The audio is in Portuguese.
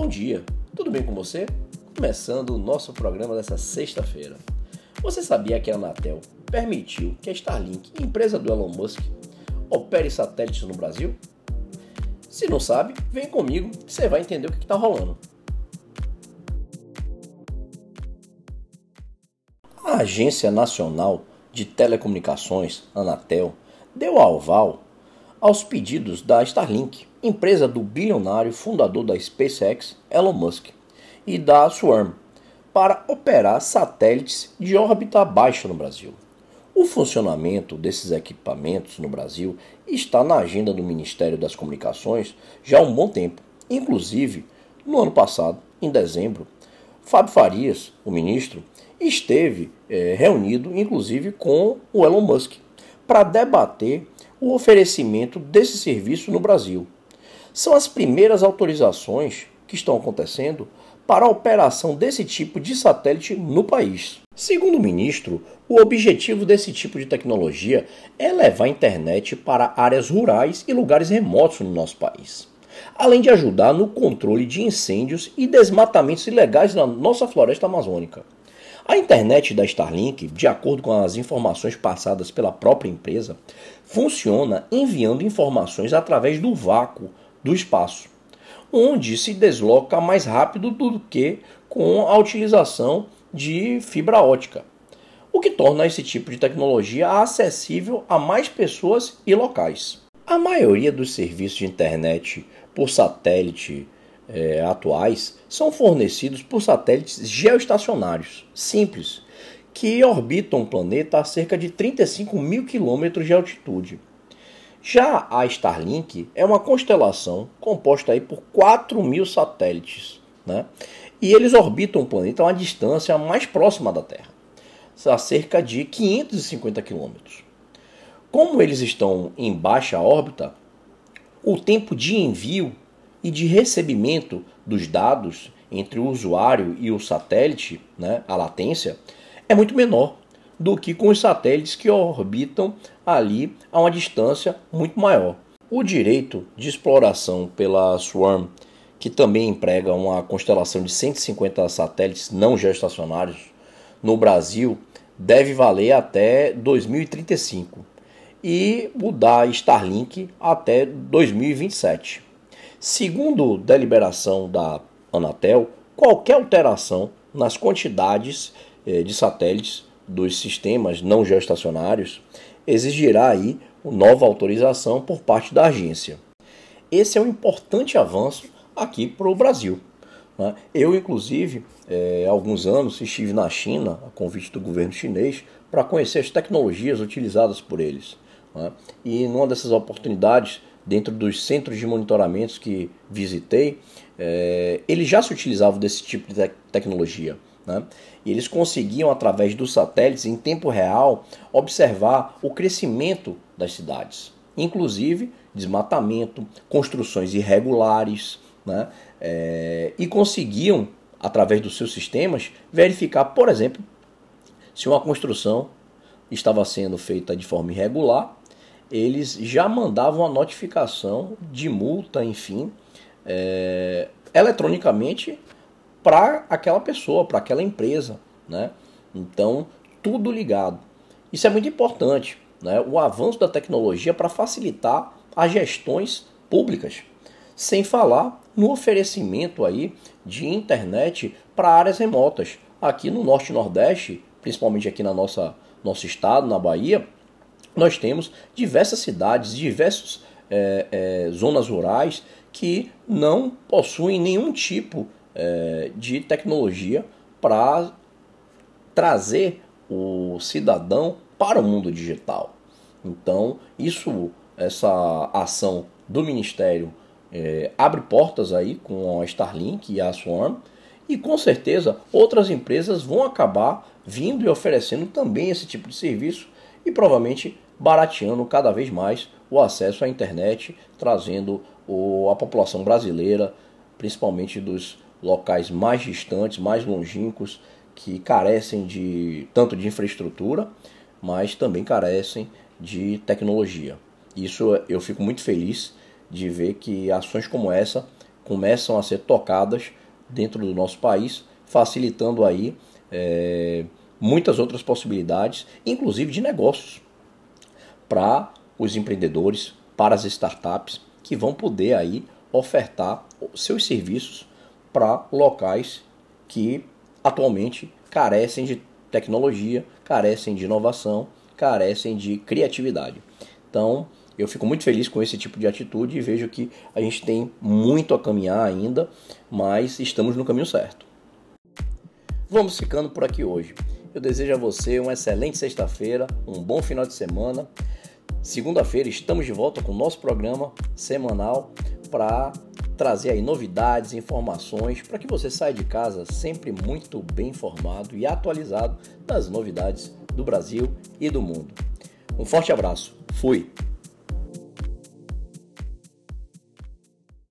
Bom dia, tudo bem com você? Começando o nosso programa dessa sexta-feira. Você sabia que a Anatel permitiu que a Starlink, empresa do Elon Musk, opere satélites no Brasil? Se não sabe, vem comigo que você vai entender o que está rolando. A Agência Nacional de Telecomunicações, Anatel, deu aval aos pedidos da Starlink, empresa do bilionário fundador da SpaceX, Elon Musk, e da Swarm, para operar satélites de órbita baixa no Brasil. O funcionamento desses equipamentos no Brasil está na agenda do Ministério das Comunicações já há um bom tempo. Inclusive, no ano passado, em dezembro, Fábio Farias, o ministro, esteve é, reunido, inclusive, com o Elon Musk, para debater o oferecimento desse serviço no Brasil. São as primeiras autorizações que estão acontecendo para a operação desse tipo de satélite no país. Segundo o ministro, o objetivo desse tipo de tecnologia é levar a internet para áreas rurais e lugares remotos no nosso país, além de ajudar no controle de incêndios e desmatamentos ilegais na nossa floresta amazônica. A internet da Starlink, de acordo com as informações passadas pela própria empresa, funciona enviando informações através do vácuo do espaço, onde se desloca mais rápido do que com a utilização de fibra ótica, o que torna esse tipo de tecnologia acessível a mais pessoas e locais. A maioria dos serviços de internet por satélite é, atuais são fornecidos por satélites geoestacionários simples que orbitam o planeta a cerca de 35 mil quilômetros de altitude. Já a Starlink é uma constelação composta aí por 4 mil satélites, né? e eles orbitam o planeta a uma distância mais próxima da Terra, a cerca de 550 quilômetros. Como eles estão em baixa órbita, o tempo de envio e de recebimento dos dados entre o usuário e o satélite, né, a latência, é muito menor do que com os satélites que orbitam ali a uma distância muito maior. O direito de exploração pela Swarm, que também emprega uma constelação de 150 satélites não geoestacionários no Brasil, deve valer até 2035 e o da Starlink até 2027. Segundo deliberação da Anatel, qualquer alteração nas quantidades eh, de satélites dos sistemas não geoestacionários exigirá aí nova autorização por parte da agência. Esse é um importante avanço aqui para o Brasil. Né? Eu, inclusive, eh, há alguns anos estive na China, a convite do governo chinês, para conhecer as tecnologias utilizadas por eles. Né? E numa dessas oportunidades dentro dos centros de monitoramentos que visitei, é, eles já se utilizavam desse tipo de te tecnologia. Né? E eles conseguiam, através dos satélites, em tempo real, observar o crescimento das cidades, inclusive desmatamento, construções irregulares, né? É, e conseguiam, através dos seus sistemas, verificar, por exemplo, se uma construção estava sendo feita de forma irregular eles já mandavam a notificação de multa, enfim, é, eletronicamente para aquela pessoa, para aquela empresa, né? Então, tudo ligado. Isso é muito importante, né? O avanço da tecnologia para facilitar as gestões públicas, sem falar no oferecimento aí de internet para áreas remotas. Aqui no Norte e Nordeste, principalmente aqui na nossa nosso estado, na Bahia, nós temos diversas cidades, diversas é, é, zonas rurais que não possuem nenhum tipo é, de tecnologia para trazer o cidadão para o mundo digital. Então, isso, essa ação do Ministério é, abre portas aí com a Starlink e a Swarm e com certeza outras empresas vão acabar vindo e oferecendo também esse tipo de serviço e provavelmente barateando cada vez mais o acesso à internet, trazendo o, a população brasileira, principalmente dos locais mais distantes, mais longínquos, que carecem de tanto de infraestrutura, mas também carecem de tecnologia. Isso eu fico muito feliz de ver que ações como essa começam a ser tocadas dentro do nosso país, facilitando aí é, muitas outras possibilidades, inclusive de negócios, para os empreendedores, para as startups que vão poder aí ofertar seus serviços para locais que atualmente carecem de tecnologia, carecem de inovação, carecem de criatividade. Então, eu fico muito feliz com esse tipo de atitude e vejo que a gente tem muito a caminhar ainda, mas estamos no caminho certo. Vamos ficando por aqui hoje. Eu desejo a você uma excelente sexta-feira, um bom final de semana. Segunda-feira estamos de volta com o nosso programa semanal para trazer aí novidades, informações, para que você saia de casa sempre muito bem informado e atualizado das novidades do Brasil e do mundo. Um forte abraço. Fui.